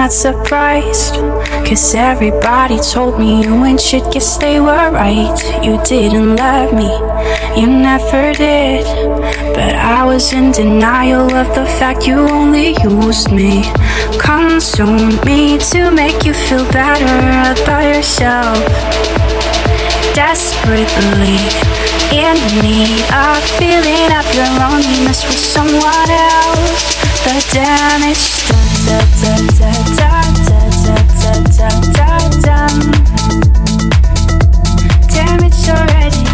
not surprised. Cause everybody told me you ain't shit, guess they were right. You didn't love me, you never did. But I was in denial of the fact you only used me. Consumed me to make you feel better about yourself. Desperately in need of feeling up your loneliness with someone else the damage Damage already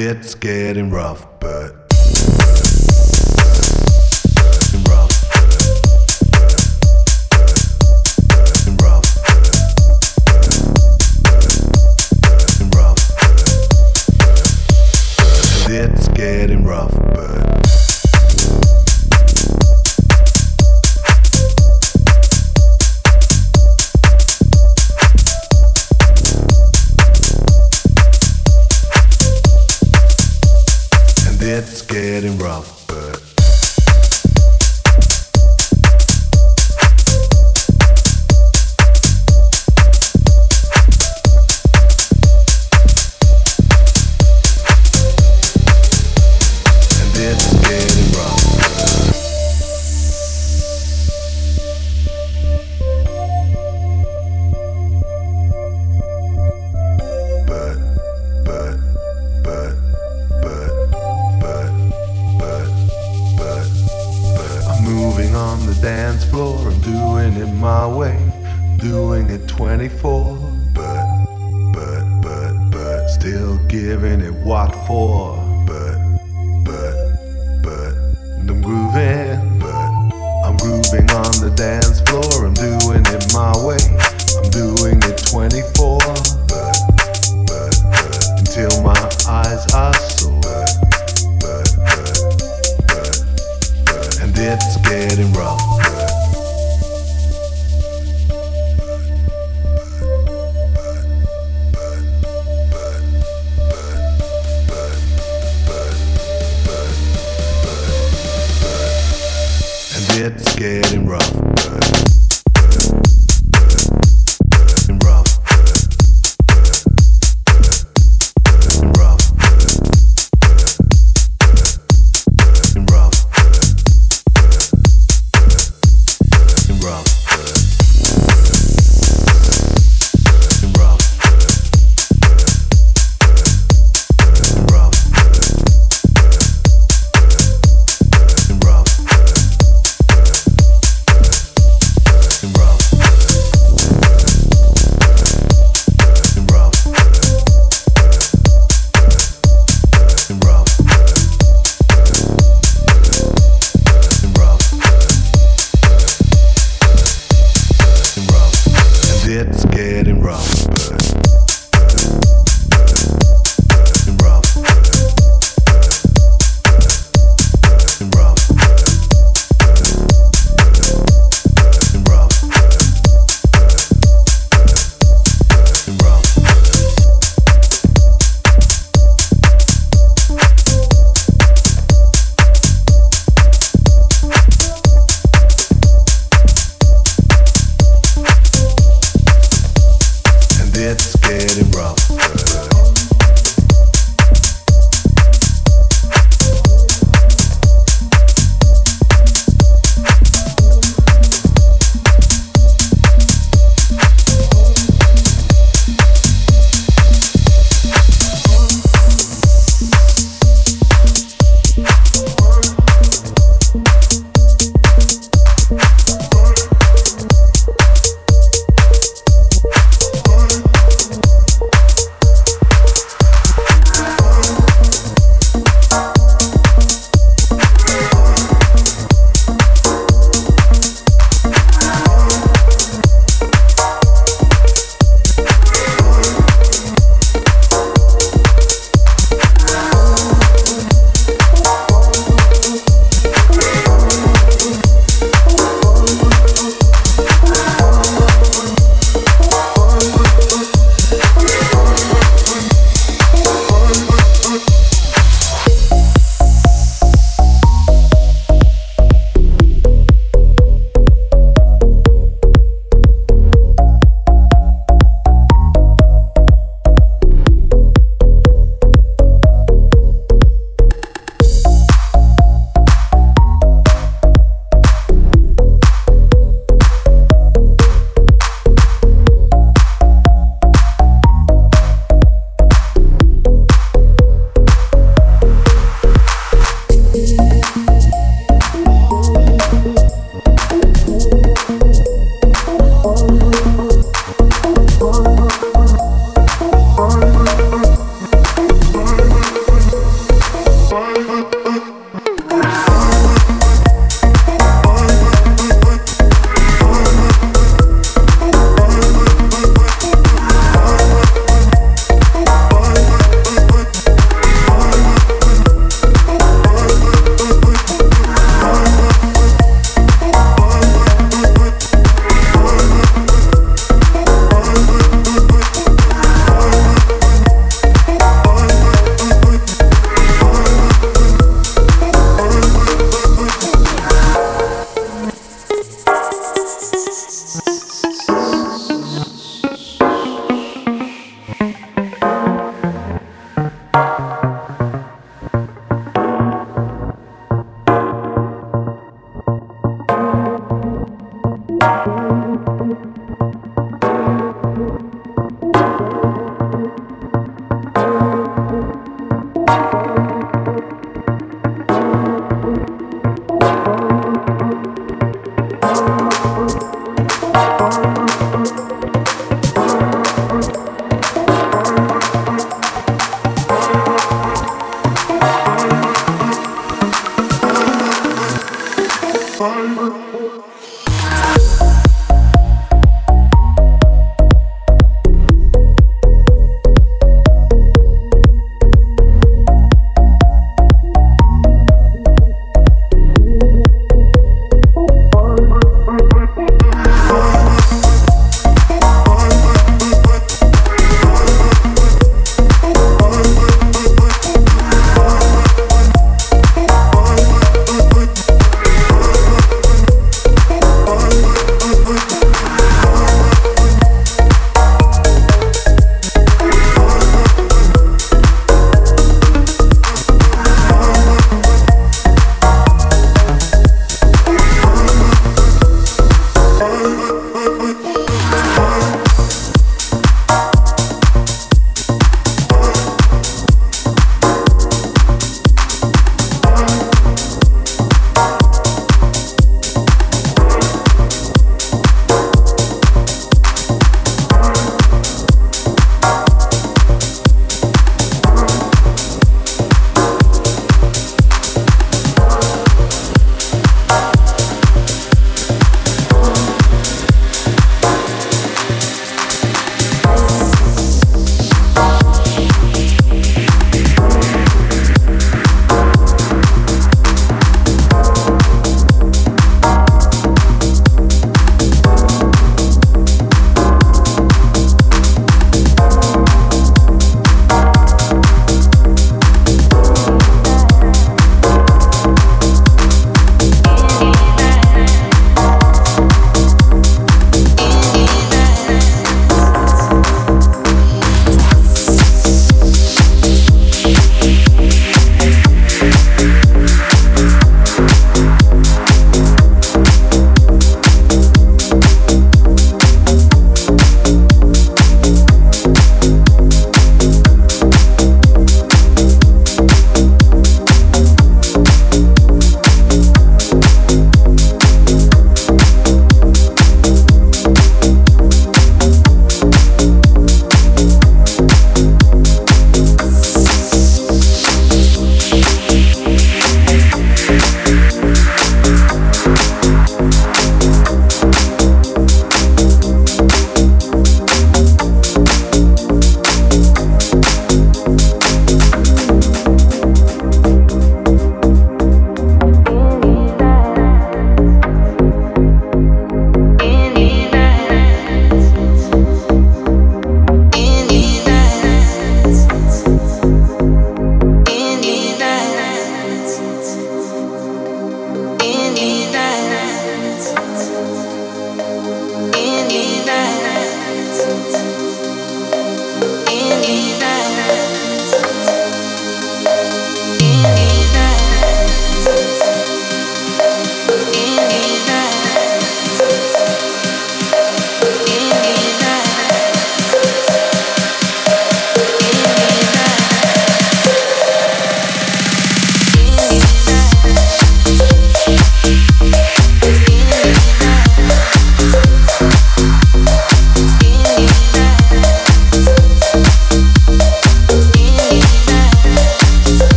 it's getting rough, but. It's getting rough, getting rough,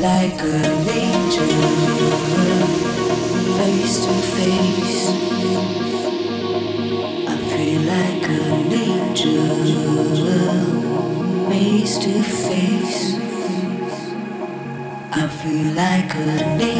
like an angel, face to face. I feel like an angel, face to face. I feel like an angel.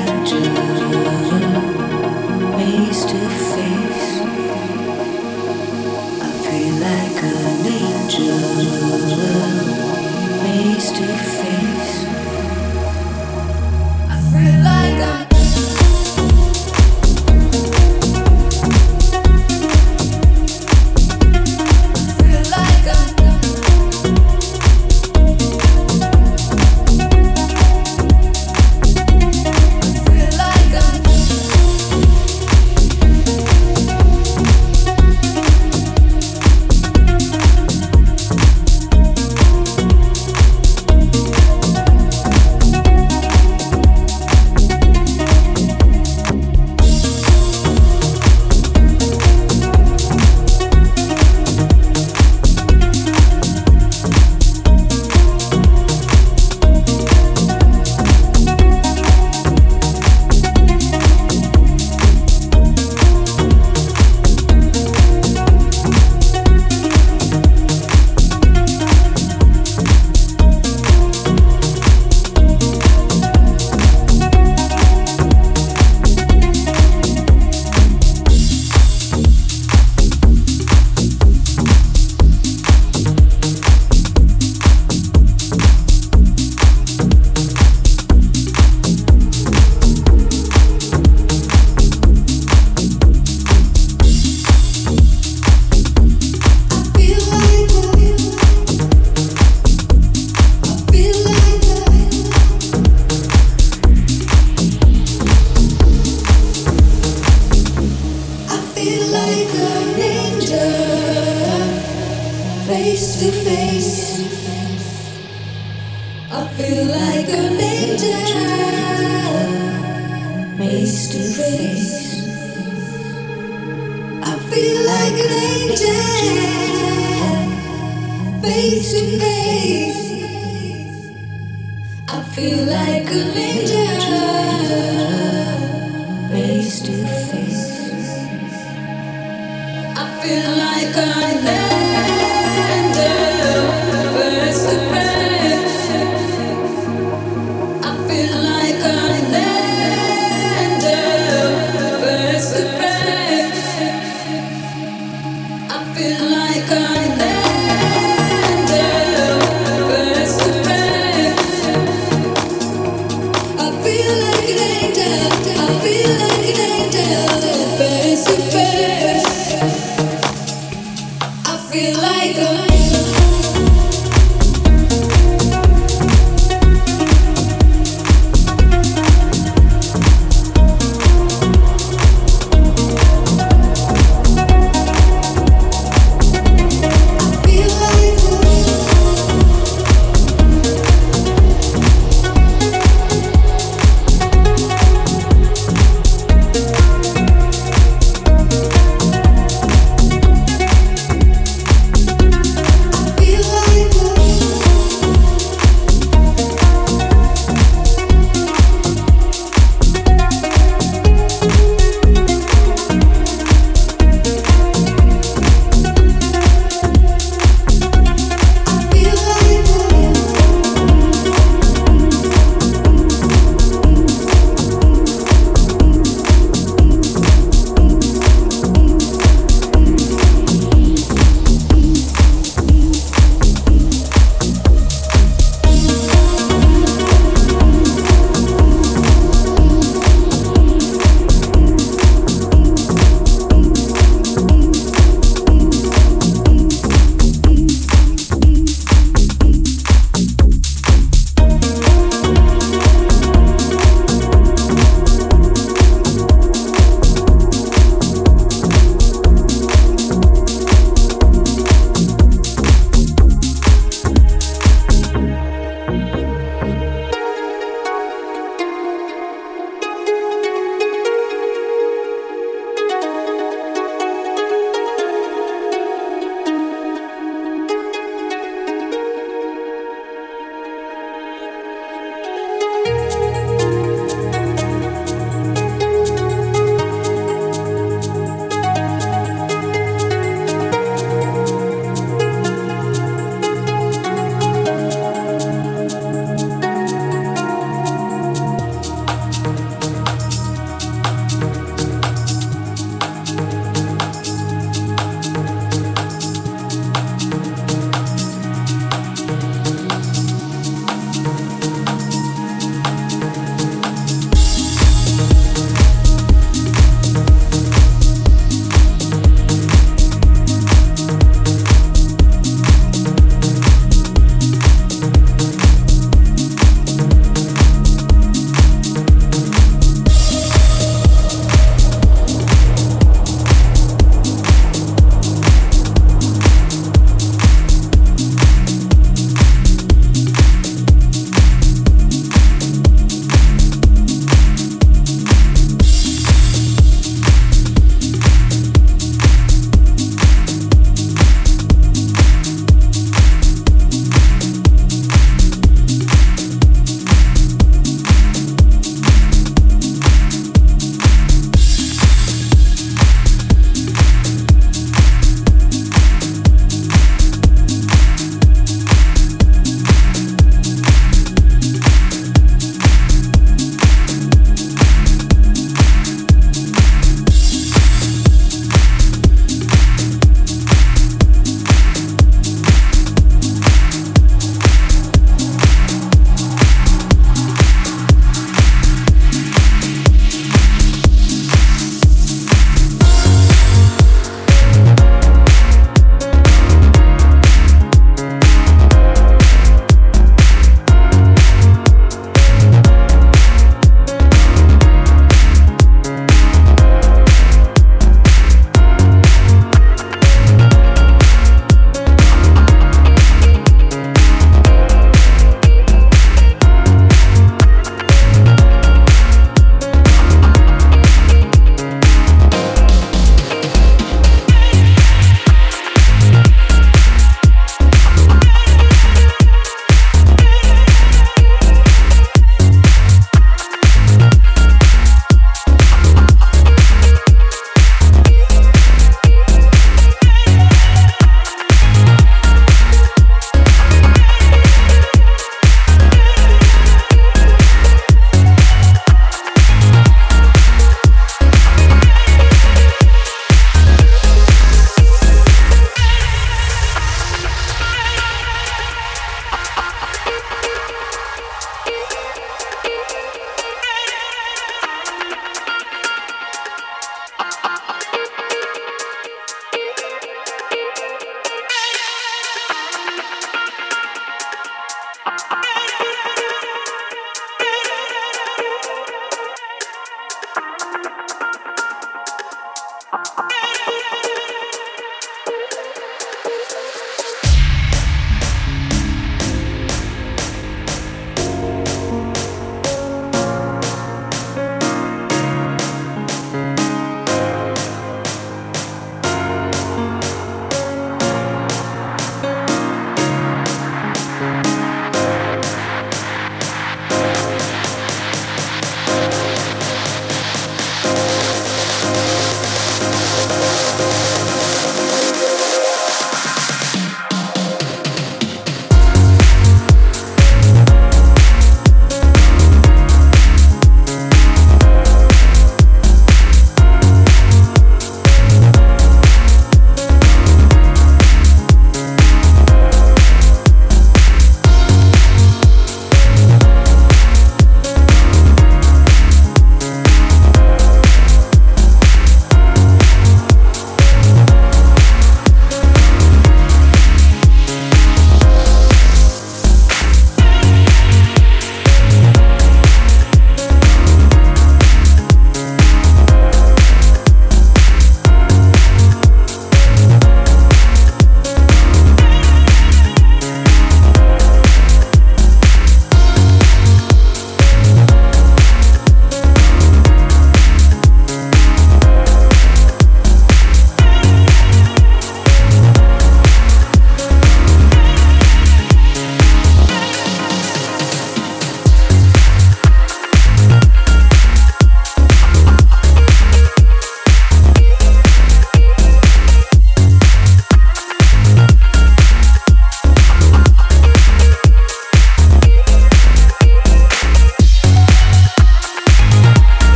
feel like I never